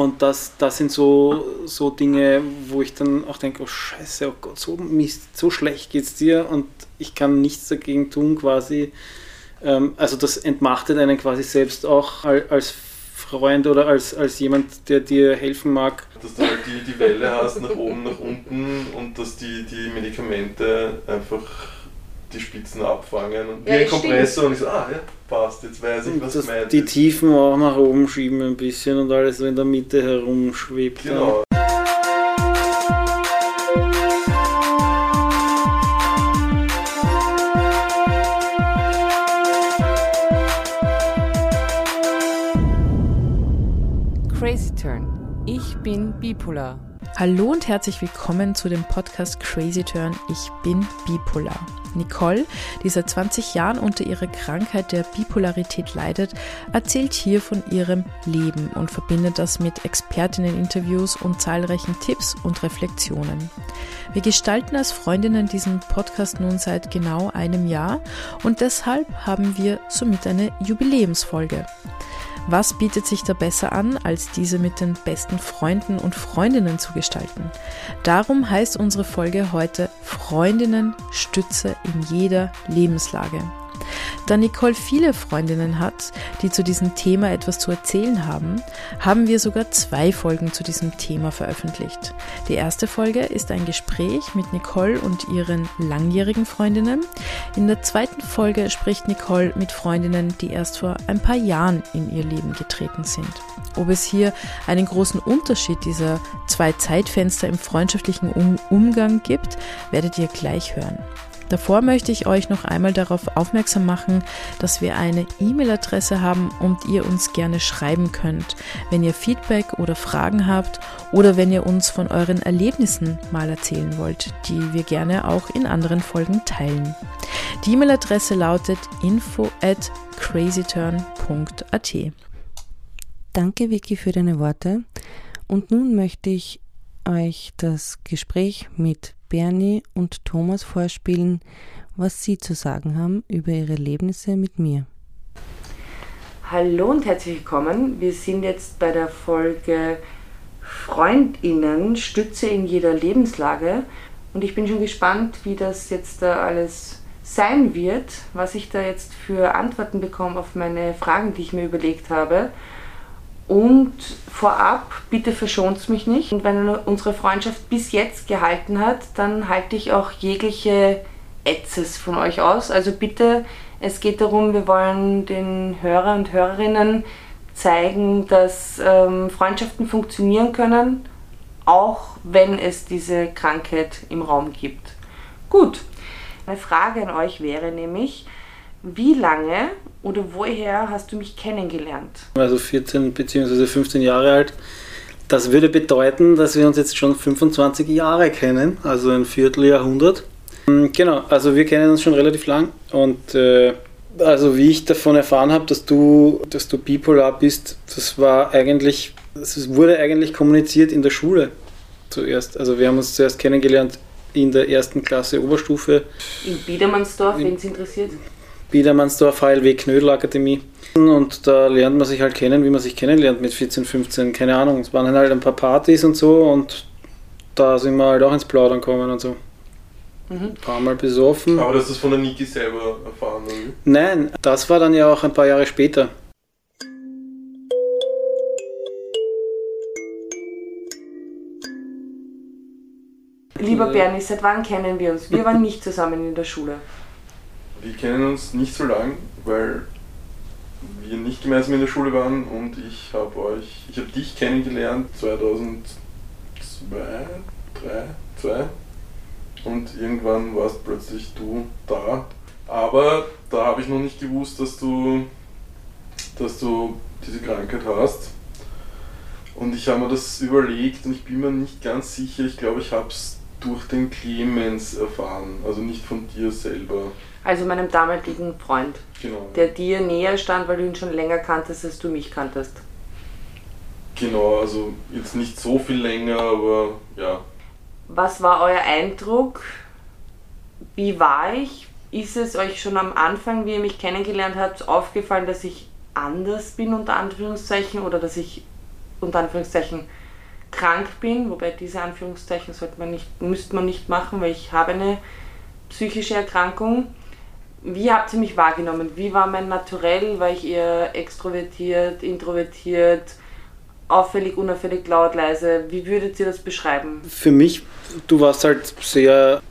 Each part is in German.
Und das, das sind so, so Dinge, wo ich dann auch denke, oh scheiße, oh Gott, so Mist, so schlecht geht's dir und ich kann nichts dagegen tun quasi. Ähm, also das entmachtet einen quasi selbst auch als Freund oder als, als jemand, der dir helfen mag. Dass du halt die, die Welle hast, nach oben, nach unten und dass die, die Medikamente einfach die Spitzen abfangen und ja, wie ein Kompressor und ich so, ah ja, passt, jetzt weiß ich, was gemeint Die Tiefen auch nach oben schieben ein bisschen und alles so in der Mitte herumschwebt. Genau. Crazy Turn. Ich bin bipolar. Hallo und herzlich willkommen zu dem Podcast Crazy Turn. Ich bin bipolar. Nicole, die seit 20 Jahren unter ihrer Krankheit der Bipolarität leidet, erzählt hier von ihrem Leben und verbindet das mit Expertinnen-Interviews und zahlreichen Tipps und Reflexionen. Wir gestalten als Freundinnen diesen Podcast nun seit genau einem Jahr und deshalb haben wir somit eine Jubiläumsfolge. Was bietet sich da besser an, als diese mit den besten Freunden und Freundinnen zu gestalten? Darum heißt unsere Folge heute Freundinnen Stütze in jeder Lebenslage. Da Nicole viele Freundinnen hat, die zu diesem Thema etwas zu erzählen haben, haben wir sogar zwei Folgen zu diesem Thema veröffentlicht. Die erste Folge ist ein Gespräch mit Nicole und ihren langjährigen Freundinnen. In der zweiten Folge spricht Nicole mit Freundinnen, die erst vor ein paar Jahren in ihr Leben getreten sind. Ob es hier einen großen Unterschied dieser zwei Zeitfenster im freundschaftlichen Umgang gibt, werdet ihr gleich hören. Davor möchte ich euch noch einmal darauf aufmerksam machen, dass wir eine E-Mail-Adresse haben und ihr uns gerne schreiben könnt, wenn ihr Feedback oder Fragen habt oder wenn ihr uns von euren Erlebnissen mal erzählen wollt, die wir gerne auch in anderen Folgen teilen. Die E-Mail-Adresse lautet info at crazyturn.at. Danke Vicky für deine Worte und nun möchte ich euch das Gespräch mit Bernie und Thomas vorspielen, was sie zu sagen haben über ihre Erlebnisse mit mir. Hallo und herzlich willkommen. Wir sind jetzt bei der Folge Freundinnen, Stütze in jeder Lebenslage. Und ich bin schon gespannt, wie das jetzt da alles sein wird, was ich da jetzt für Antworten bekomme auf meine Fragen, die ich mir überlegt habe. Und vorab, bitte verschont mich nicht. Und wenn unsere Freundschaft bis jetzt gehalten hat, dann halte ich auch jegliche Ätzes von euch aus. Also bitte, es geht darum, wir wollen den Hörer und Hörerinnen zeigen, dass ähm, Freundschaften funktionieren können, auch wenn es diese Krankheit im Raum gibt. Gut, eine Frage an euch wäre nämlich, wie lange oder woher hast du mich kennengelernt? Also 14 bzw. 15 Jahre alt. Das würde bedeuten, dass wir uns jetzt schon 25 Jahre kennen, also ein Vierteljahrhundert. Hm, genau, also wir kennen uns schon relativ lang und äh, also wie ich davon erfahren habe, dass du, dass du bipolar bist, das war eigentlich, das wurde eigentlich kommuniziert in der Schule zuerst. Also wir haben uns zuerst kennengelernt in der ersten Klasse Oberstufe. In Biedermannsdorf, wen es interessiert? Biedermannsdorf HLW Knödelakademie. Und da lernt man sich halt kennen, wie man sich kennenlernt mit 14, 15, keine Ahnung. Es waren halt ein paar Partys und so und da sind wir halt auch ins Plaudern gekommen und so. Mhm. Ein paar Mal besoffen. Aber das ist von der Niki selber erfahren, oder? Nein, das war dann ja auch ein paar Jahre später. Lieber Bernie, seit wann kennen wir uns? Wir waren nicht zusammen in der Schule wir kennen uns nicht so lang, weil wir nicht gemeinsam in der Schule waren und ich habe euch, ich habe dich kennengelernt 2002, 3, 2 und irgendwann warst plötzlich du da. Aber da habe ich noch nicht gewusst, dass du, dass du diese Krankheit hast. Und ich habe mir das überlegt und ich bin mir nicht ganz sicher. Ich glaube, ich habe es durch den Clemens erfahren, also nicht von dir selber. Also meinem damaligen Freund, genau. der dir näher stand, weil du ihn schon länger kanntest, als du mich kanntest. Genau, also jetzt nicht so viel länger, aber ja. Was war euer Eindruck? Wie war ich? Ist es euch schon am Anfang, wie ihr mich kennengelernt habt, aufgefallen, dass ich anders bin, unter Anführungszeichen, oder dass ich unter Anführungszeichen krank bin, wobei diese Anführungszeichen sollte man nicht, müsste man nicht machen, weil ich habe eine psychische Erkrankung. Wie habt ihr mich wahrgenommen? Wie war mein Naturell? War ich eher extrovertiert, introvertiert, auffällig, unauffällig, laut, leise? Wie würdet ihr das beschreiben? Für mich, du warst halt sehr,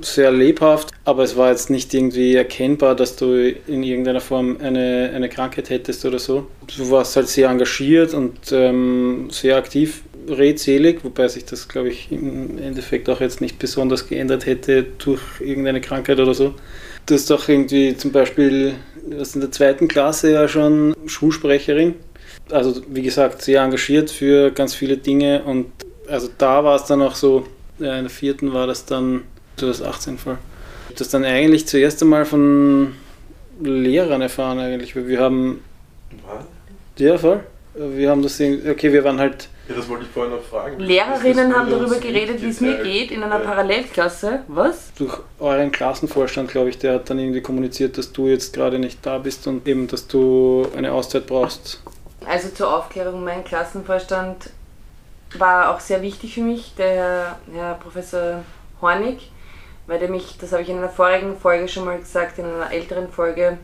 sehr lebhaft, aber es war jetzt nicht irgendwie erkennbar, dass du in irgendeiner Form eine, eine Krankheit hättest oder so. Du warst halt sehr engagiert und ähm, sehr aktiv redselig, wobei sich das, glaube ich, im Endeffekt auch jetzt nicht besonders geändert hätte durch irgendeine Krankheit oder so. Du hast auch irgendwie zum Beispiel, du warst in der zweiten Klasse ja schon Schulsprecherin. Also wie gesagt, sehr engagiert für ganz viele Dinge und also da war es dann auch so, in der vierten war das dann 2018 voll. Das dann eigentlich zuerst einmal von Lehrern erfahren eigentlich, weil wir haben... Was? Ja, voll. Wir haben das, okay, wir waren halt ja, das wollte ich vorhin noch fragen. Lehrerinnen haben darüber geredet, wie es mir geht in einer Parallelklasse. Was? Durch euren Klassenvorstand, glaube ich, der hat dann irgendwie kommuniziert, dass du jetzt gerade nicht da bist und eben, dass du eine Auszeit brauchst. Also zur Aufklärung, mein Klassenvorstand war auch sehr wichtig für mich, der Herr, Herr Professor Hornig, weil der mich, das habe ich in einer vorigen Folge schon mal gesagt, in einer älteren Folge,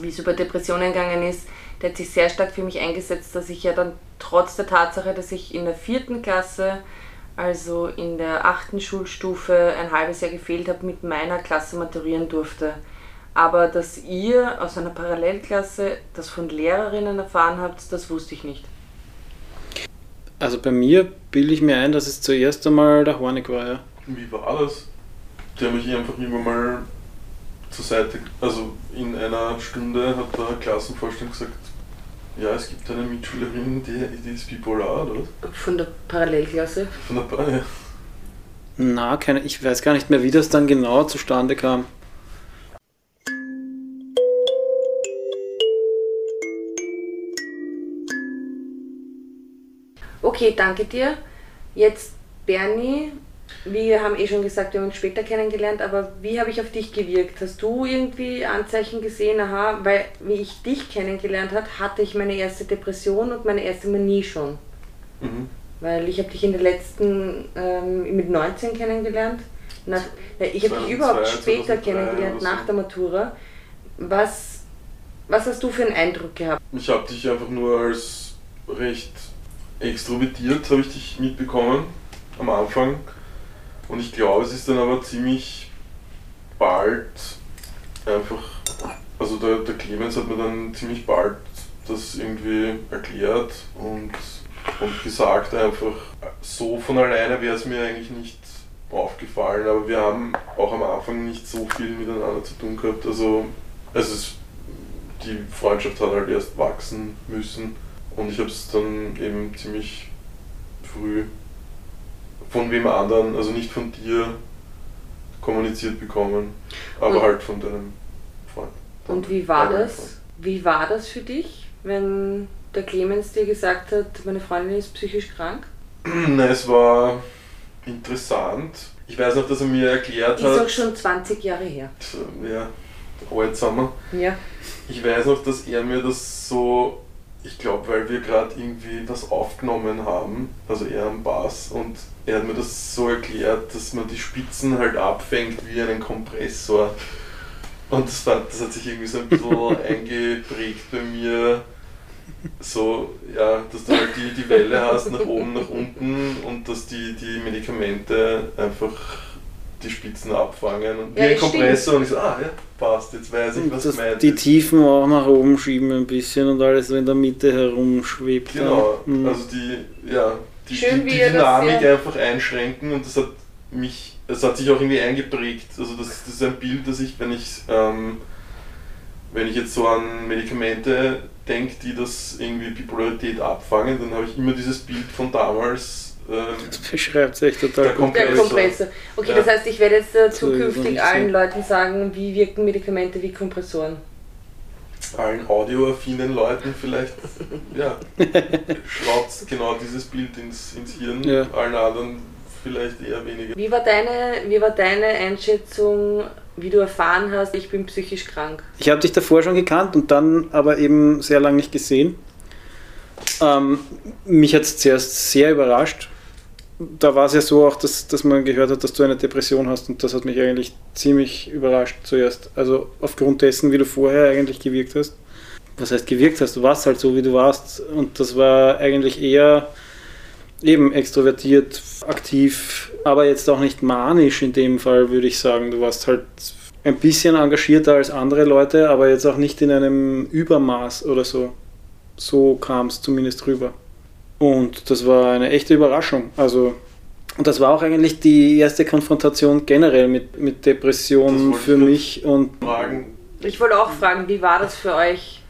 wie es über Depressionen gegangen ist, der hat sich sehr stark für mich eingesetzt, dass ich ja dann trotz der Tatsache, dass ich in der vierten Klasse, also in der achten Schulstufe, ein halbes Jahr gefehlt habe, mit meiner Klasse maturieren durfte. Aber dass ihr aus einer Parallelklasse das von Lehrerinnen erfahren habt, das wusste ich nicht. Also bei mir bilde ich mir ein, dass es zuerst einmal der Hornig war, ja. Wie war das? Die haben mich einfach immer mal zur Seite, also in einer Stunde hat der Klassenvorstand gesagt, ja, es gibt eine Mitschülerin, die, die ist bipolar, oder was? Von der Parallelklasse? Von der Parallel. Na, keine, ich weiß gar nicht mehr, wie das dann genau zustande kam. Okay, danke dir. Jetzt Bernie, wir haben eh schon gesagt, wir haben uns später kennengelernt, aber wie habe ich auf dich gewirkt? Hast du irgendwie Anzeichen gesehen? Aha, weil wie ich dich kennengelernt habe, hatte ich meine erste Depression und meine erste Manie schon. Mhm. Weil ich habe dich in der letzten, ähm, mit 19 kennengelernt. Nach, ich habe dich überhaupt später kennengelernt, nach der Matura. Was, was hast du für einen Eindruck gehabt? Ich habe dich einfach nur als recht extrovertiert, habe ich dich mitbekommen am Anfang und ich glaube, es ist dann aber ziemlich bald einfach, also der, der Clemens hat mir dann ziemlich bald das irgendwie erklärt und, und gesagt einfach, so von alleine wäre es mir eigentlich nicht aufgefallen, aber wir haben auch am Anfang nicht so viel miteinander zu tun gehabt. Also, also es, die Freundschaft hat halt erst wachsen müssen und ich habe es dann eben ziemlich früh von wem anderen, also nicht von dir kommuniziert bekommen, aber und, halt von deinem Freund. Und wie war das? Freund. Wie war das für dich, wenn der Clemens dir gesagt hat, meine Freundin ist psychisch krank? Nein, es war interessant. Ich weiß noch, dass er mir erklärt ist hat. Ist auch schon 20 Jahre her. Ja, alt sind wir. Ja. Ich weiß noch, dass er mir das so ich glaube, weil wir gerade irgendwie was aufgenommen haben, also er am Bass, und er hat mir das so erklärt, dass man die Spitzen halt abfängt wie einen Kompressor. Und das, fand, das hat sich irgendwie so ein bisschen eingeprägt bei mir. So, ja, dass du halt die, die Welle hast nach oben, nach unten und dass die, die Medikamente einfach die Spitzen abfangen und wie ja, ein Kompressor stimmt. und ich so, ah ja, passt, jetzt weiß ich, was das, gemeint Die Tiefen auch nach oben schieben ein bisschen und alles so in der Mitte herumschwebt. Genau, mhm. also die, ja, die, Schön, die, die Dynamik einfach einschränken und das hat mich, es hat sich auch irgendwie eingeprägt. Also das, das ist ein Bild, das ich, wenn ich ähm, wenn ich jetzt so an Medikamente denke, die das irgendwie Bipolarität abfangen, dann habe ich immer dieses Bild von damals das beschreibt sich total der Kompressor. Der Kompressor. Okay, ja. das heißt, ich werde jetzt äh, zukünftig allen Leuten sagen, wie wirken Medikamente wie Kompressoren. Allen audioaffinen Leuten vielleicht, ja, schraubt genau dieses Bild ins, ins Hirn, ja. allen anderen vielleicht eher weniger. Wie war, deine, wie war deine Einschätzung, wie du erfahren hast, ich bin psychisch krank? Ich habe dich davor schon gekannt und dann aber eben sehr lange nicht gesehen. Ähm, mich hat es zuerst sehr überrascht. Da war es ja so auch, dass, dass man gehört hat, dass du eine Depression hast und das hat mich eigentlich ziemlich überrascht zuerst. Also aufgrund dessen, wie du vorher eigentlich gewirkt hast. Was heißt gewirkt hast? Du warst halt so, wie du warst und das war eigentlich eher eben extrovertiert, aktiv, aber jetzt auch nicht manisch in dem Fall, würde ich sagen. Du warst halt ein bisschen engagierter als andere Leute, aber jetzt auch nicht in einem Übermaß oder so. So kam es zumindest rüber. Und das war eine echte Überraschung. Also, und das war auch eigentlich die erste Konfrontation generell mit, mit Depressionen für mich. Und Fragen. Ich wollte auch fragen, wie war das für euch,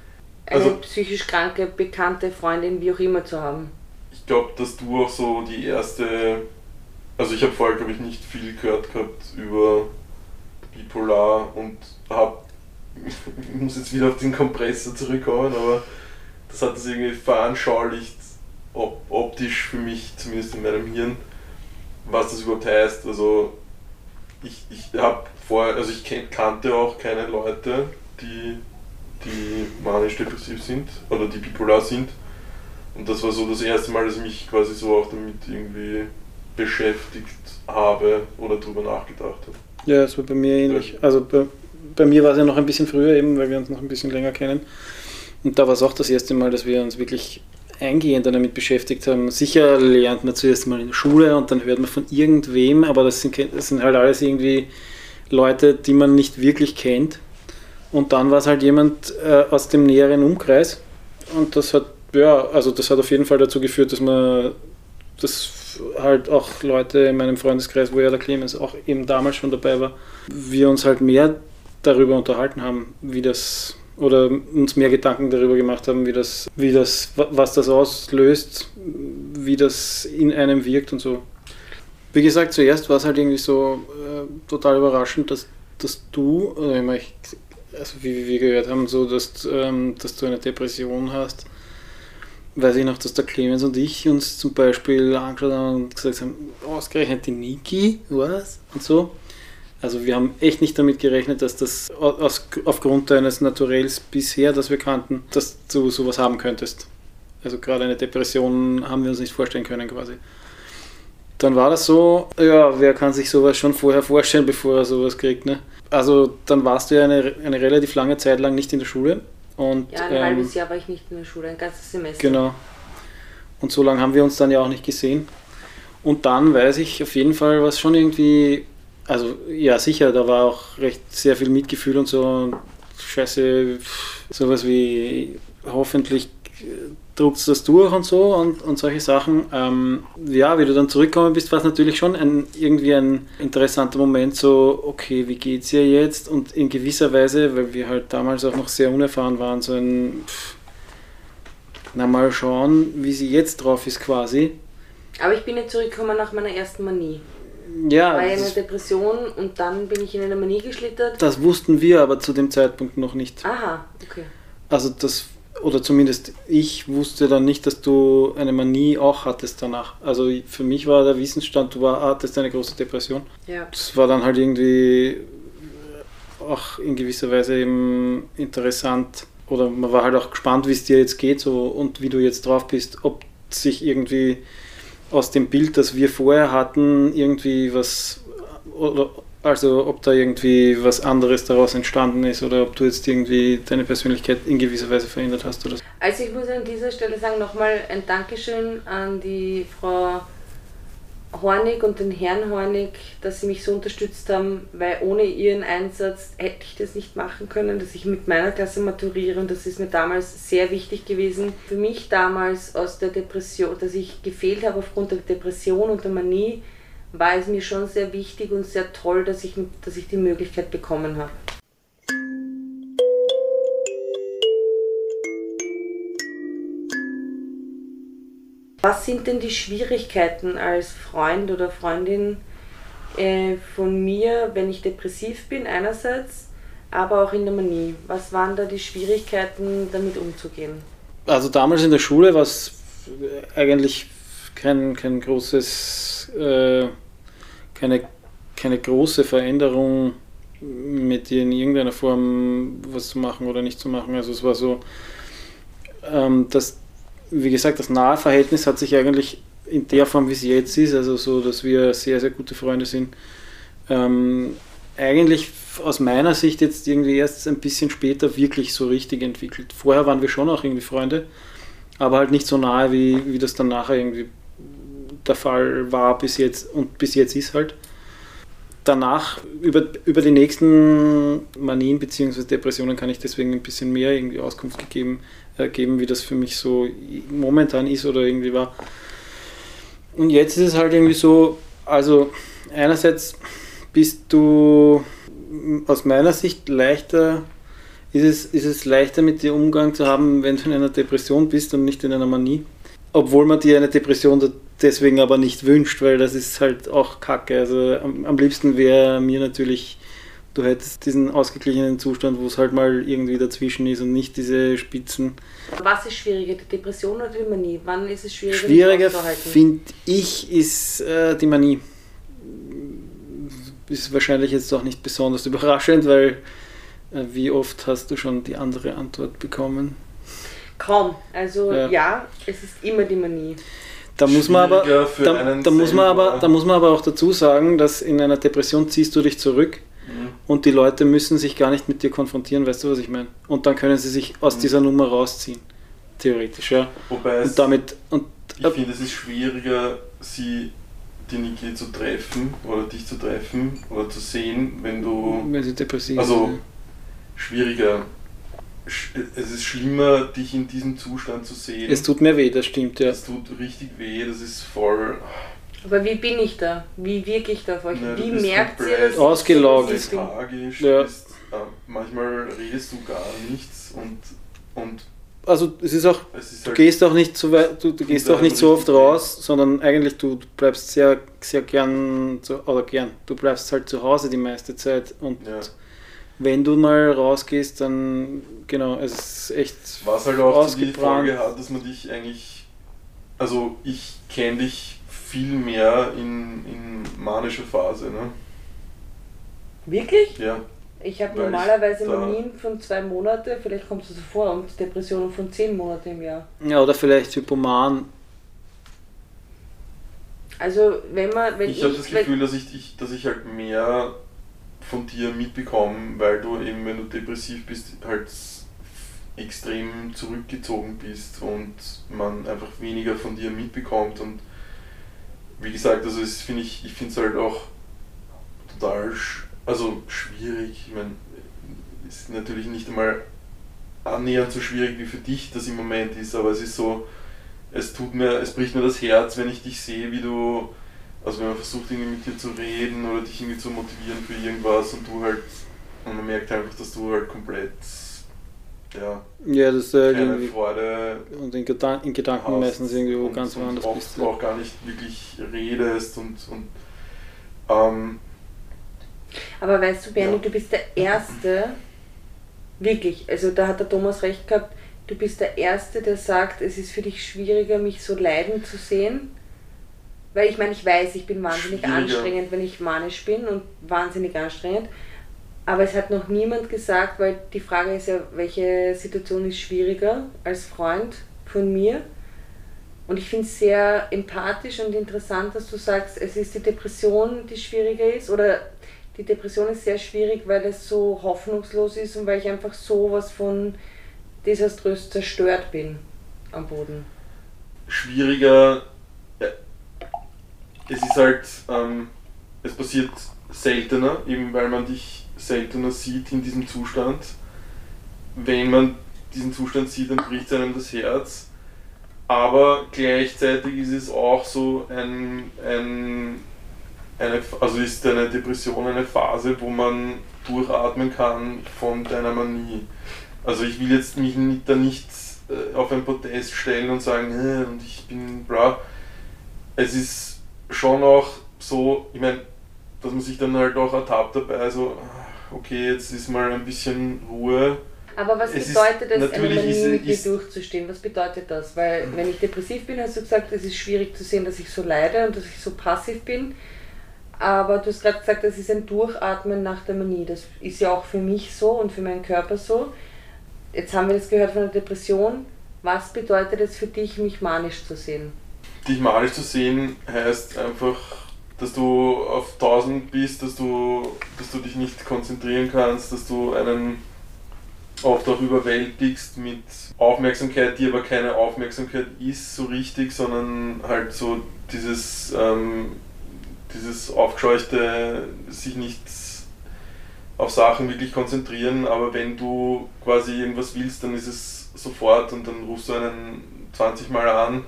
eine Also- psychisch kranke, bekannte Freundin, wie auch immer zu haben? Ich glaube, dass du auch so die erste. Also, ich habe vorher, glaube ich, nicht viel gehört gehabt über Bipolar und habe. Ich muss jetzt wieder auf den Kompressor zurückkommen, aber das hat es irgendwie veranschaulicht, op optisch für mich, zumindest in meinem Hirn, was das überhaupt heißt. Also, ich, ich habe vorher, also ich kannte auch keine Leute, die, die manisch-depressiv sind oder die bipolar sind. Und das war so das erste Mal, dass ich mich quasi so auch damit irgendwie beschäftigt habe oder drüber nachgedacht habe. ja, es war bei mir ähnlich. Also bei, bei mir war es ja noch ein bisschen früher eben, weil wir uns noch ein bisschen länger kennen. Und da war es auch das erste Mal, dass wir uns wirklich eingehend damit beschäftigt haben. Sicher lernt man zuerst mal in der Schule und dann hört man von irgendwem, aber das sind, das sind halt alles irgendwie Leute, die man nicht wirklich kennt. Und dann war es halt jemand äh, aus dem näheren Umkreis. Und das hat, ja, also das hat auf jeden Fall dazu geführt, dass man das halt auch Leute in meinem Freundeskreis, wo ja der Clemens auch eben damals schon dabei war, wir uns halt mehr darüber unterhalten haben, wie das oder uns mehr Gedanken darüber gemacht haben, wie das, wie das, wa- was das auslöst, wie das in einem wirkt und so. Wie gesagt, zuerst war es halt irgendwie so äh, total überraschend, dass, dass du, oder ich also wie wie wir gehört haben, so dass, ähm, dass du eine Depression hast. Weiß ich noch, dass der Clemens und ich uns zum Beispiel angeschaut haben und gesagt haben, oh, ausgerechnet die Niki, was? Und so. Also wir haben echt nicht damit gerechnet, dass das aus, aufgrund deines Naturells bisher, das wir kannten, dass du sowas haben könntest. Also gerade eine Depression haben wir uns nicht vorstellen können quasi. Dann war das so, ja, wer kann sich sowas schon vorher vorstellen, bevor er sowas kriegt, ne? Also dann warst du ja eine, eine relativ lange Zeit lang nicht in der Schule. Und, Ja, ein ähm, halbes Jahr war ich nicht in der Schule, ein ganzes Semester. Genau. Und so lange haben wir uns dann ja auch nicht gesehen. Und dann weiß ich auf jeden Fall, was schon irgendwie, also ja sicher, da war auch recht sehr viel Mitgefühl und so. Und Scheiße, sowas wie hoffentlich druckst du das durch und so und, und solche Sachen. Ähm, ja, wie du dann zurückgekommen bist, war es natürlich schon ein, irgendwie ein interessanter Moment, so, okay, wie geht's ihr jetzt? Und in gewisser Weise, weil wir halt damals auch noch sehr unerfahren waren, so ein, pff, na mal schauen, wie sie jetzt drauf ist quasi. Aber ich bin jetzt zurückgekommen nach meiner ersten Manie. Ja, war ja eine Depression und dann bin ich in eine Manie geschlittert. das wussten wir aber zu dem Zeitpunkt noch nicht. Aha, okay. Also das, oder zumindest ich wusste dann nicht, dass du eine Manie auch hattest danach. Also für mich war der Wissensstand, du war, hattest eine große Depression. Ja. Das war dann halt irgendwie auch in gewisser Weise eben interessant. Oder man war halt auch gespannt, wie es dir jetzt geht so, und wie du jetzt drauf bist, ob sich irgendwie aus dem Bild, das wir vorher hatten, irgendwie was, oder, also ob da irgendwie was anderes daraus entstanden ist oder ob du jetzt irgendwie deine Persönlichkeit in gewisser Weise verändert hast oder so. Also ich muss an dieser Stelle sagen, nochmal ein Dankeschön an die Frau Hornig und den Herrn Hornig, dass sie mich so unterstützt haben, weil ohne ihren Einsatz hätte ich das nicht machen können, dass ich mit meiner Klasse maturiere und das ist mir damals sehr wichtig gewesen. Für mich damals aus der Depression, dass ich gefehlt habe aufgrund der Depression und der Manie, war es mir schon sehr wichtig und sehr toll, dass ich, dass ich die Möglichkeit bekommen habe. Was sind denn die Schwierigkeiten als Freund oder Freundin äh, von mir, wenn ich depressiv bin einerseits, aber auch in der Manie? Was waren da die Schwierigkeiten, damit umzugehen? Also damals in der Schule war es eigentlich kein, kein großes, äh, keine, keine große Veränderung mit dir in irgendeiner Form was zu machen oder nicht zu machen. Also es war so, ähm, dass wie gesagt, das nahe Verhältnis hat sich eigentlich in der Form, wie es jetzt ist, also so, dass wir sehr, sehr gute Freunde sind, ähm, eigentlich aus meiner Sicht jetzt irgendwie erst ein bisschen später wirklich so richtig entwickelt. Vorher waren wir schon auch irgendwie Freunde, aber halt nicht so nahe, wie, wie das dann nachher irgendwie der Fall war bis jetzt und bis jetzt ist halt. Danach, über, über die nächsten Manien bzw. Depressionen kann ich deswegen ein bisschen mehr irgendwie Auskunft gegeben, äh, geben, wie das für mich so momentan ist oder irgendwie war. Und jetzt ist es halt irgendwie so, also einerseits bist du aus meiner Sicht leichter, ist es, ist es leichter mit dir Umgang zu haben, wenn du in einer Depression bist und nicht in einer Manie. Obwohl man dir eine Depression deswegen aber nicht wünscht, weil das ist halt auch kacke. Also am, am liebsten wäre mir natürlich, du hättest diesen ausgeglichenen Zustand, wo es halt mal irgendwie dazwischen ist und nicht diese Spitzen. Was ist schwieriger, die Depression oder die Manie? Wann ist es schwieriger? Schwieriger finde ich ist äh, die Manie ist wahrscheinlich jetzt auch nicht besonders überraschend, weil äh, wie oft hast du schon die andere Antwort bekommen? Kaum. Also ja, ja es ist immer die Manie. Da muss man aber, da, da muss man aber, da muss man aber auch dazu sagen, dass in einer Depression ziehst du dich zurück. Und die Leute müssen sich gar nicht mit dir konfrontieren, weißt du, was ich meine? Und dann können sie sich aus mhm. dieser Nummer rausziehen, theoretisch, ja. Wobei und damit und ich finde, es ist schwieriger, sie die Niki zu treffen oder dich zu treffen oder zu sehen, wenn du. Wenn sie depressiv Also schwieriger. Es ist schlimmer, dich in diesem Zustand zu sehen. Es tut mir weh, das stimmt, ja. Es tut richtig weh, das ist voll. Aber wie bin ich da? Wie wirke ich da auf euch? Na, wie merkt ihr das? Ausgelaugt. Du bist tragisch, ja. bist, äh, manchmal redest du gar nichts und, und also es ist auch, es ist halt du gehst auch nicht so weit, du, du gehst auch nicht so oft raus, sondern eigentlich du, du bleibst sehr, sehr gern, zu, oder gern, du bleibst halt zu Hause die meiste Zeit und ja. wenn du mal rausgehst, dann, genau, es ist echt Was halt auch die Frage hat, dass man dich eigentlich, also ich kenne dich viel mehr in, in manischer Phase, ne? Wirklich? Ja. Ich habe normalerweise Manien von zwei Monate, vielleicht kommt es so vor, und Depressionen von zehn Monaten im Jahr. Ja, oder vielleicht Hypoman. Also wenn man, wenn ich, ich habe das Gefühl, dass ich dich, dass ich halt mehr von dir mitbekomme, weil du eben, wenn du depressiv bist, halt extrem zurückgezogen bist und man einfach weniger von dir mitbekommt und wie gesagt, also es finde ich, ich finde es halt auch total also schwierig, ich meine, ist natürlich nicht einmal annähernd so schwierig wie für dich das im Moment ist, aber es ist so, es tut mir, es bricht mir das Herz, wenn ich dich sehe, wie du, also wenn man versucht irgendwie mit dir zu reden oder dich irgendwie zu motivieren für irgendwas und du halt, und man merkt einfach, dass du halt komplett, ja, ja das, äh, keine Freude und in, Gedan in Gedanken hast meistens irgendwo ganz woanders bist. Du auch gar nicht wirklich redest und, und ähm, aber weißt du, Bernie, ja. du bist der Erste, wirklich, also da hat der Thomas recht gehabt, du bist der Erste, der sagt, es ist für dich schwieriger, mich so leiden zu sehen. Weil ich meine, ich weiß, ich bin wahnsinnig anstrengend, wenn ich manisch bin und wahnsinnig anstrengend. Aber es hat noch niemand gesagt, weil die Frage ist ja, welche Situation ist schwieriger als Freund von mir. Und ich finde es sehr empathisch und interessant, dass du sagst, es ist die Depression, die schwieriger ist. Oder die Depression ist sehr schwierig, weil es so hoffnungslos ist und weil ich einfach so was von desaströs zerstört bin am Boden. Schwieriger, ja, es ist halt, ähm, es passiert seltener, eben weil man dich seltener sieht in diesem Zustand. Wenn man diesen Zustand sieht, dann bricht einem das Herz. Aber gleichzeitig ist es auch so ein, ein eine, also ist eine Depression eine Phase, wo man durchatmen kann von deiner Manie. Also ich will jetzt mich da nicht äh, auf ein Podest stellen und sagen, äh, und ich bin bra. Es ist schon auch so, ich meine, dass man sich dann halt auch ertappt dabei, so, okay, jetzt ist mal ein bisschen Ruhe. Aber was es bedeutet es, eine Manie durchzustehen? Was bedeutet das? Weil wenn ich depressiv bin, hast du gesagt, es ist schwierig zu sehen, dass ich so leide und dass ich so passiv bin. Aber du hast gerade gesagt, das ist ein Durchatmen nach der Manie. Das ist ja auch für mich so und für meinen Körper so. Jetzt haben wir das gehört von der Depression. Was bedeutet es für dich, mich manisch zu sehen? Dich manisch zu sehen heißt einfach, dass du auf 1000 bist, dass du, dass du dich nicht konzentrieren kannst, dass du einen oft auch überwältigst mit Aufmerksamkeit, die aber keine Aufmerksamkeit ist so richtig, sondern halt so dieses, ähm, dieses aufgescheuchte, sich nicht auf Sachen wirklich konzentrieren, aber wenn du quasi irgendwas willst, dann ist es sofort und dann rufst du einen 20 Mal an.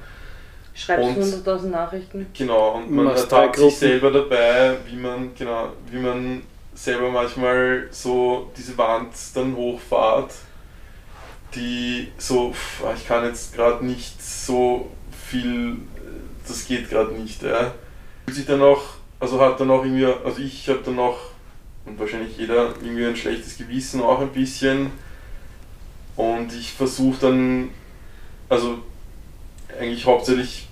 Schreibst 100.000 Nachrichten. Genau, und man hat sich selber dabei, wie man, genau, wie man selber manchmal so diese Wand dann hochfahrt, die so, ah, ich kann jetzt gerade nicht so viel, das geht gerade nicht. Ja. Fühlt sich dann auch, also hat dann auch irgendwie, also ich habe dann auch, und wahrscheinlich jeder, irgendwie ein schlechtes Gewissen auch ein bisschen. Und ich versuche dann, also eigentlich hauptsächlich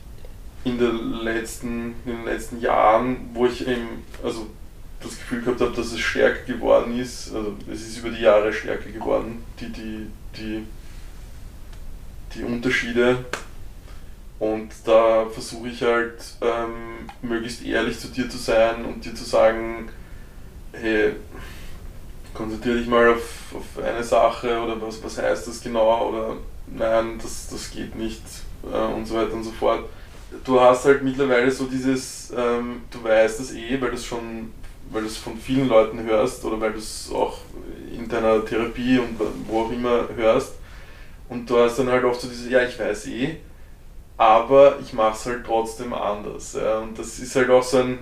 in, der letzten, in den letzten Jahren, wo ich eben, also das Gefühl gehabt habe, dass es stärker geworden ist. Also es ist über die Jahre stärker geworden, die, die, die, die Unterschiede. Und da versuche ich halt ähm, möglichst ehrlich zu dir zu sein und dir zu sagen, hey, konzentriere dich mal auf, auf eine Sache oder was, was heißt das genau oder nein, das, das geht nicht äh, und so weiter und so fort. Du hast halt mittlerweile so dieses, ähm, du weißt das eh, weil du es schon weil du es von vielen Leuten hörst oder weil du es auch in deiner Therapie und wo auch immer hörst. Und du hast dann halt oft so diese, ja, ich weiß eh, aber ich mache es halt trotzdem anders. Ja. Und das ist halt auch so ein,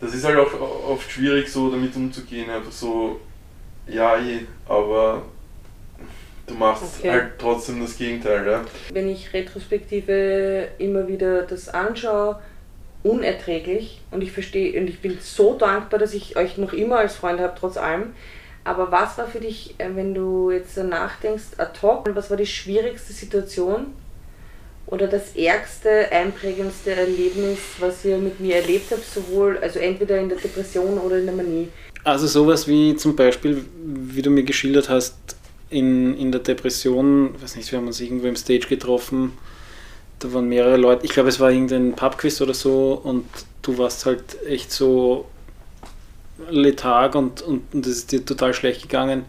das ist halt auch oft schwierig, so damit umzugehen. Einfach so, ja, eh, aber du machst okay. halt trotzdem das Gegenteil. Ja. Wenn ich retrospektive immer wieder das anschaue, unerträglich und ich verstehe und ich bin so dankbar, dass ich euch noch immer als Freund habe, trotz allem. Aber was war für dich, äh, wenn du jetzt nachdenkst, ad hoc, was war die schwierigste Situation oder das ärgste, einprägendste Erlebnis, was ihr mit mir erlebt habt, sowohl, also entweder in der Depression oder in der Manie? Also sowas wie zum Beispiel, wie du mir geschildert hast, in, in der Depression, weiß nicht, wir haben uns irgendwo im Stage getroffen, da waren mehrere Leute, ich glaube es war irgendein Pubquiz oder so und du warst halt echt so letharg und, und, und es ist dir total schlecht gegangen.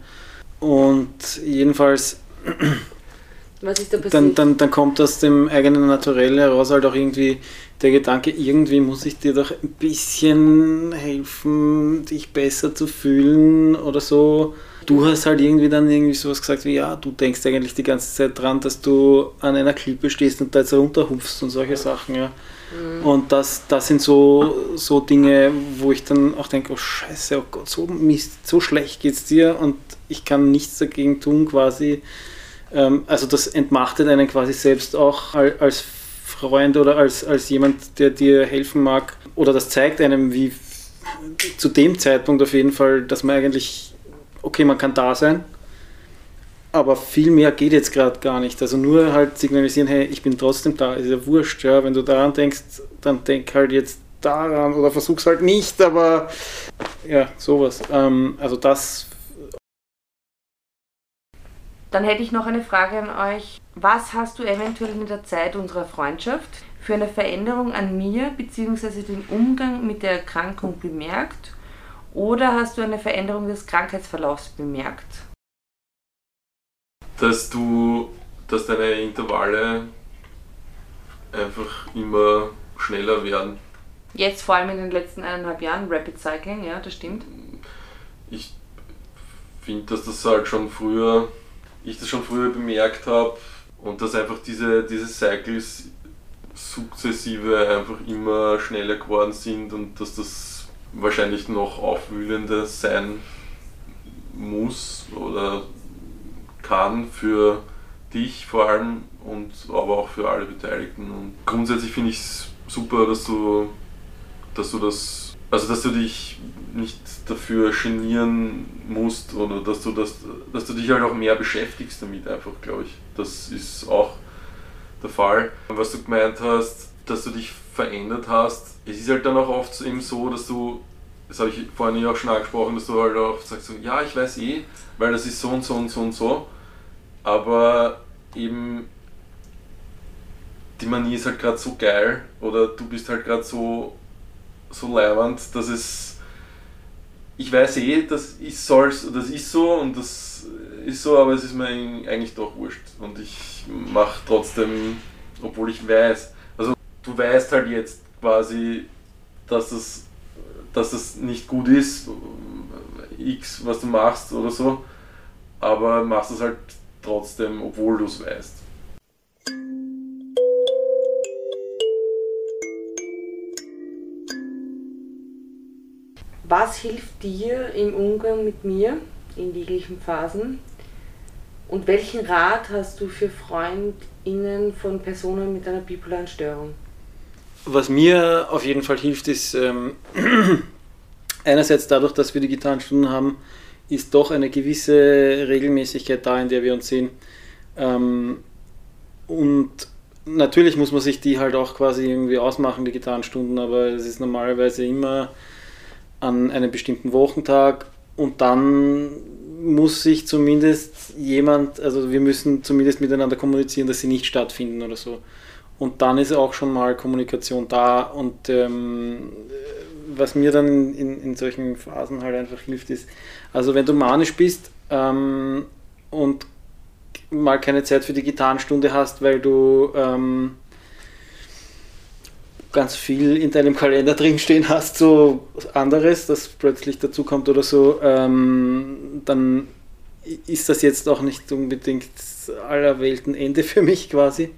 Und jedenfalls da? Dann, dann, dann kommt aus dem eigenen Naturell heraus halt auch irgendwie der Gedanke, irgendwie muss ich dir doch ein bisschen helfen, dich besser zu fühlen oder so du hast halt irgendwie dann irgendwie sowas gesagt wie, ja, du denkst eigentlich die ganze Zeit dran, dass du an einer Klippe stehst und da jetzt runterhupfst und solche Sachen, ja. Mhm. Und das, das sind so, so Dinge, wo ich dann auch denke, oh scheiße, oh Gott, so Mist, so schlecht geht's dir und ich kann nichts dagegen tun quasi. Ähm, also das entmachtet einen quasi selbst auch als Freund oder als, als jemand, der dir helfen mag. Oder das zeigt einem, wie zu dem Zeitpunkt auf jeden Fall, dass man eigentlich okay, man kann da sein, aber viel mehr geht jetzt gerade gar nicht. Also nur halt signalisieren, hey, ich bin trotzdem da, ist ja wurscht, ja. Wenn du daran denkst, dann denk halt jetzt daran oder versuch's halt nicht, aber ja, sowas. Ähm, also das. Dann hätte ich noch eine Frage an euch. Was hast du eventuell in der Zeit unserer Freundschaft für eine Veränderung an mir bzw. den Umgang mit der Erkrankung bemerkt oder hast du eine Veränderung des Krankheitsverlaufs bemerkt? Dass du, dass deine Intervalle einfach immer schneller werden. Jetzt vor allem in den letzten eineinhalb Jahren Rapid Cycling, ja, das stimmt. Ich finde, dass das halt schon früher, ich das schon früher bemerkt habe und dass einfach diese, diese Cycles sukzessive einfach immer schneller geworden sind und dass das wahrscheinlich noch aufwühlender sein muss oder kann für dich vor allem und aber auch für alle Beteiligten. Und grundsätzlich finde ich es super, dass du, dass du das, also dass du dich nicht dafür genieren musst oder dass du das, dass du dich halt auch mehr beschäftigst damit einfach, glaube ich. Das ist auch der Fall. Was du gemeint hast, dass du dich verändert hast. Es ist halt dann auch oft eben so, dass du, das habe ich vorhin auch schon angesprochen, dass du halt auch sagst, so, ja, ich weiß eh, weil das ist so und so und so und so. Aber eben die Manie ist halt gerade so geil oder du bist halt gerade so, so leibernd, dass es. Ich weiß eh, das ist, soll's, das ist so und das ist so, aber es ist mir eigentlich doch wurscht. Und ich mache trotzdem, obwohl ich weiß, du weißt halt jetzt quasi, dass das, dass das nicht gut ist, X, was du machst oder so, aber machst es halt trotzdem, obwohl du es weißt. Was hilft dir im Umgang mit mir in jeglichen Phasen? Und welchen Rat hast du für FreundInnen von Personen mit einer bipolaren Störung? Was mir auf jeden Fall hilft, ist ähm, einerseits dadurch, dass wir die Gitarrenstunden haben, ist doch eine gewisse Regelmäßigkeit da, in der wir uns sehen. Ähm, und natürlich muss man sich die halt auch quasi irgendwie ausmachen, die Gitarrenstunden, aber es ist normalerweise immer an einem bestimmten Wochentag und dann muss sich zumindest jemand, also wir müssen zumindest miteinander kommunizieren, dass sie nicht stattfinden oder so. Und dann ist auch schon mal Kommunikation da und ähm, was mir dann in, in solchen Phasen halt einfach hilft, ist, also wenn du manisch bist ähm, und mal keine Zeit für die Gitarrenstunde hast, weil du ähm, ganz viel in deinem Kalender drinstehen hast, so anderes, das plötzlich dazu kommt oder so, ähm, dann ist das jetzt auch nicht unbedingt aller Welten Ende für mich quasi.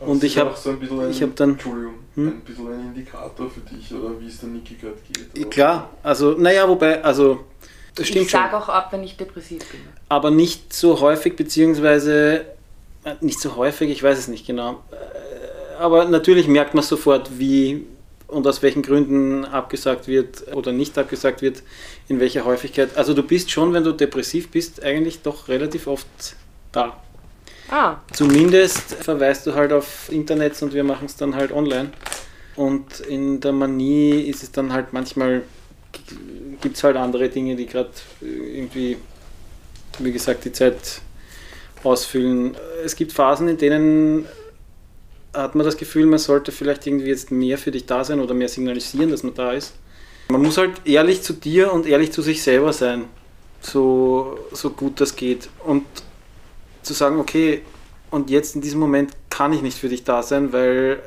Aber und ich habe so ein bisschen ein, ich hab dann- Entschuldigung, Hm? ein bisschen ein Indikator für dich oder wie es der Niki gerade geht. oder? klar, also naja, wobei, also das stimmt ich schon. sage auch ab, wenn ich depressiv bin. aber nicht so häufig, beziehungsweise äh, nicht so häufig, ich weiß es nicht genau. Äh, Aber natürlich merkt man sofort, wie und aus welchen Gründen abgesagt wird oder nicht abgesagt wird, in welcher Häufigkeit. Also du bist schon, wenn du depressiv bist, eigentlich doch relativ oft da. Ah, Zumindest verweist du halt auf Internets und wir machen es dann halt online. Und in der Manie ist es dann halt manchmal, gibt es halt andere Dinge, die gerade irgendwie, wie gesagt, die Zeit ausfüllen. Es gibt Phasen, in denen hat man das Gefühl, man sollte vielleicht irgendwie jetzt mehr für dich da sein oder mehr signalisieren, dass man da ist. Man muss halt ehrlich zu dir und ehrlich zu sich selber sein, so, so gut das geht. Und zu sagen, okay, und jetzt in diesem Moment kann ich nicht für dich da sein, weil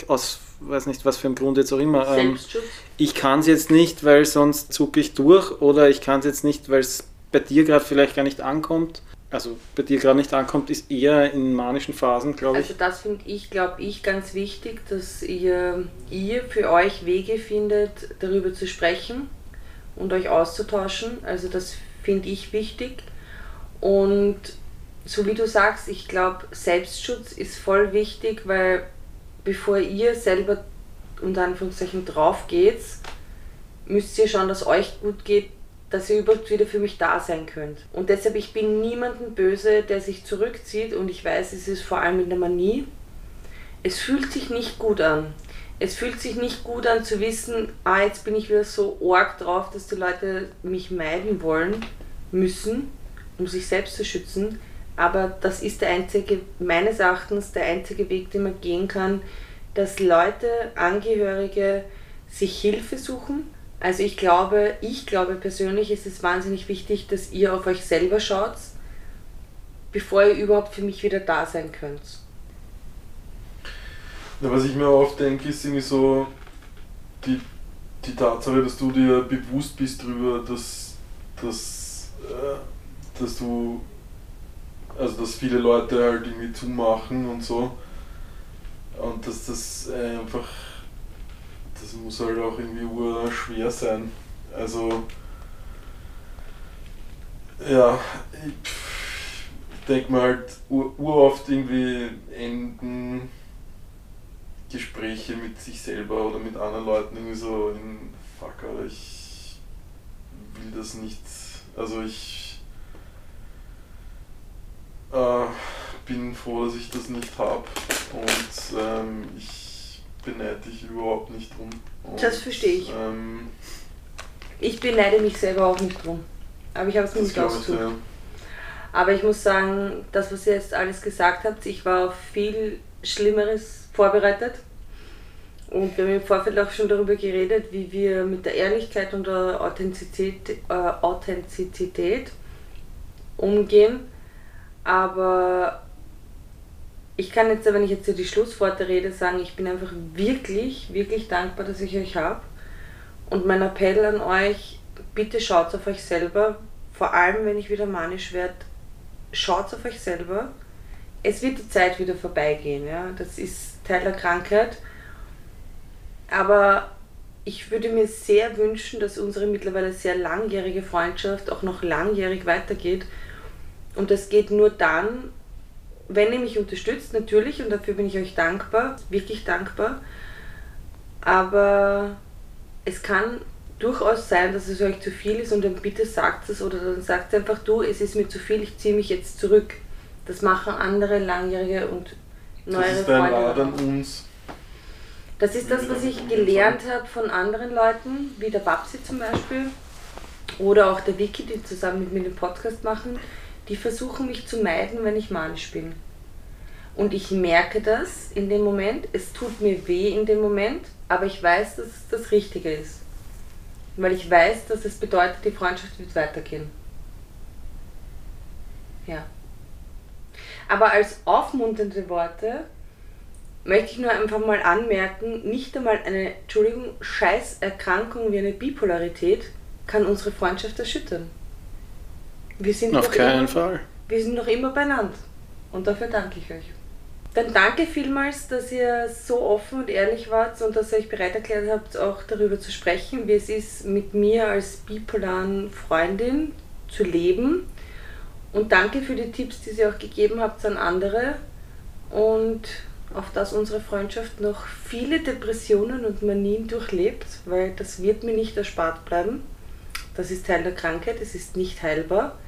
äh, aus weiß nicht was für einem Grund jetzt auch immer. Ähm, Selbstschutz. ich kann es jetzt nicht, weil sonst zucke ich durch oder ich kann es jetzt nicht, weil es bei dir gerade vielleicht gar nicht ankommt. Also bei dir gerade nicht ankommt, ist eher in manischen Phasen, glaube ich. Also das finde ich, glaube ich, ganz wichtig, dass ihr, ihr für euch Wege findet, darüber zu sprechen und euch auszutauschen. Also das finde ich wichtig. Und so wie du sagst, ich glaube, Selbstschutz ist voll wichtig, weil bevor ihr selber unter Anführungszeichen drauf geht, müsst ihr schauen, dass euch gut geht, dass ihr überhaupt wieder für mich da sein könnt. Und deshalb, ich bin niemandem böse, der sich zurückzieht und ich weiß, es ist vor allem in der Manie. Es fühlt sich nicht gut an. Es fühlt sich nicht gut an zu wissen, ah, jetzt bin ich wieder so arg drauf, dass die Leute mich meiden wollen müssen, um sich selbst zu schützen. Aber das ist der einzige, meines Erachtens, der einzige Weg, den man gehen kann, dass Leute, Angehörige sich Hilfe suchen. Also ich glaube, ich glaube persönlich ist es wahnsinnig wichtig, dass ihr auf euch selber schaut, bevor ihr überhaupt für mich wieder da sein könnt. Ja, was ich mir oft denke, ist irgendwie so die, die Tatsache, dass du dir bewusst bist darüber, dass, dass, äh, dass du, also dass viele Leute halt irgendwie zumachen und so. Und dass das einfach, das muss halt auch irgendwie ur schwer sein. Also, ja, ich, ich denke mir halt ur, uroft irgendwie enden Gespräche mit sich selber oder mit anderen Leuten irgendwie so in fuck, Alter, ich will das nicht. Also ich äh, bin froh, dass ich das nicht habe und ähm, ich beneide dich überhaupt nicht drum. Und, Das verstehe ich. Ähm, Ich beneide mich selber auch nicht drum. Aber ich habe es nicht ausgesucht. ja. Aber ich muss sagen, das, was ihr jetzt alles gesagt habt, ich war auf viel Schlimmeres vorbereitet. Und wir haben im Vorfeld auch schon darüber geredet, wie wir mit der Ehrlichkeit und der Authentizität, äh, Authentizität umgehen. Aber ich kann jetzt, wenn ich jetzt so die Schlussworte rede, sagen, ich bin einfach wirklich, wirklich dankbar, dass ich euch habe. Und mein Appell an euch, bitte schaut auf euch selber, vor allem wenn ich wieder manisch werde, schaut auf euch selber. Es wird die Zeit wieder vorbeigehen, ja. Das ist Teil der Krankheit. Aber ich würde mir sehr wünschen, dass unsere mittlerweile sehr langjährige Freundschaft auch noch langjährig weitergeht. Und das geht nur dann, wenn ihr mich unterstützt, natürlich, und dafür bin ich euch dankbar, wirklich dankbar. Aber es kann durchaus sein, dass es euch zu viel ist und dann bitte sagt es oder dann sagt einfach du, es ist mir zu viel, ich ziehe mich jetzt zurück. Das machen andere langjährige und neuere Das ist dein Freunde. An uns. Das ist das, was ich gelernt habe von anderen Leuten, wie der Babsi zum Beispiel oder auch der Vicky, die zusammen mit mir den Podcast machen. Die versuchen mich zu meiden, wenn ich manisch bin. Und ich merke das in dem Moment. Es tut mir weh in dem Moment, aber ich weiß, dass es das Richtige ist. Weil ich weiß, dass es bedeutet, die Freundschaft wird weitergehen. Ja. Aber als aufmunternde Worte möchte ich nur einfach mal anmerken, nicht einmal eine, Entschuldigung, Scheißerkrankung wie eine Bipolarität kann unsere Freundschaft erschüttern. Wir sind Auf keinen immer, Fall. Wir sind noch immer beieinander. Und dafür danke ich euch. Dann danke vielmals, dass ihr so offen und ehrlich wart und dass ihr euch bereit erklärt habt, auch darüber zu sprechen, wie es ist, mit mir als bipolaren Freundin zu leben. Und danke für die Tipps, die ihr auch gegeben habt an andere. Und auf dass unsere Freundschaft noch viele Depressionen und Manien durchlebt, weil das wird mir nicht erspart bleiben. Das ist Teil der Krankheit, es ist nicht heilbar.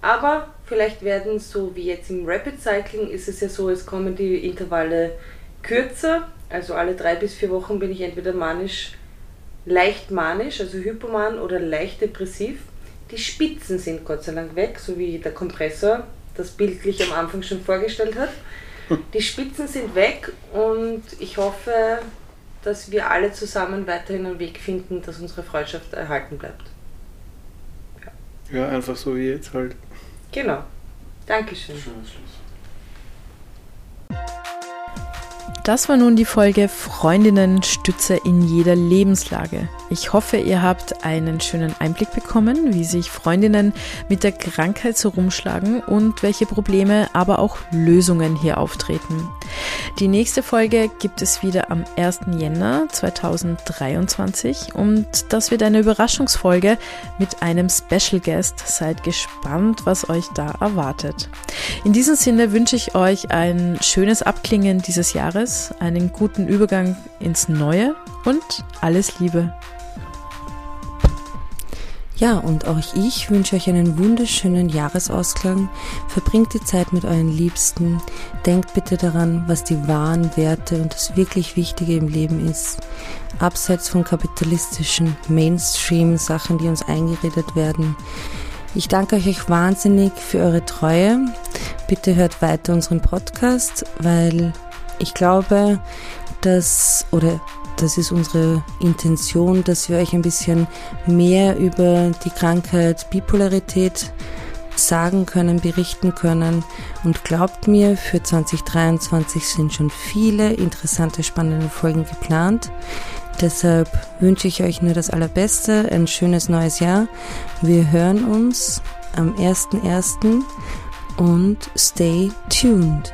Aber vielleicht werden so wie jetzt im Rapid Cycling ist es ja so, es kommen die Intervalle kürzer. Also alle drei bis vier Wochen bin ich entweder manisch, leicht manisch, also hypoman oder leicht depressiv. Die Spitzen sind Gott sei Dank weg, so wie der Kompressor das bildlich am Anfang schon vorgestellt hat. Die Spitzen sind weg und ich hoffe, dass wir alle zusammen weiterhin einen Weg finden, dass unsere Freundschaft erhalten bleibt. Ja, einfach so wie jetzt halt. Genau. Dankeschön. Schönes Schluss. Das war nun die Folge Freundinnen Stütze in jeder Lebenslage. Ich hoffe, ihr habt einen schönen Einblick bekommen, wie sich Freundinnen mit der Krankheit so rumschlagen und welche Probleme, aber auch Lösungen hier auftreten. Die nächste Folge gibt es wieder am 1. Jänner 2023 und das wird eine Überraschungsfolge mit einem Special Guest. Seid gespannt, was euch da erwartet. In diesem Sinne wünsche ich euch ein schönes Abklingen dieses Jahres, einen guten Übergang ins Neue und alles Liebe. Ja, und auch ich wünsche euch einen wunderschönen Jahresausklang. Verbringt die Zeit mit euren Liebsten. Denkt bitte daran, was die wahren Werte und das wirklich Wichtige im Leben ist. Abseits von kapitalistischen Mainstream-Sachen, die uns eingeredet werden. Ich danke euch wahnsinnig für eure Treue. Bitte hört weiter unseren Podcast, weil ich glaube, dass, oder das ist unsere Intention, dass wir euch ein bisschen mehr über die Krankheit Bipolarität sagen können, berichten können. Und glaubt mir, für 2023 sind schon viele interessante, spannende Folgen geplant. Deshalb wünsche ich euch nur das Allerbeste, ein schönes neues Jahr. Wir hören uns am 1.1. und stay tuned.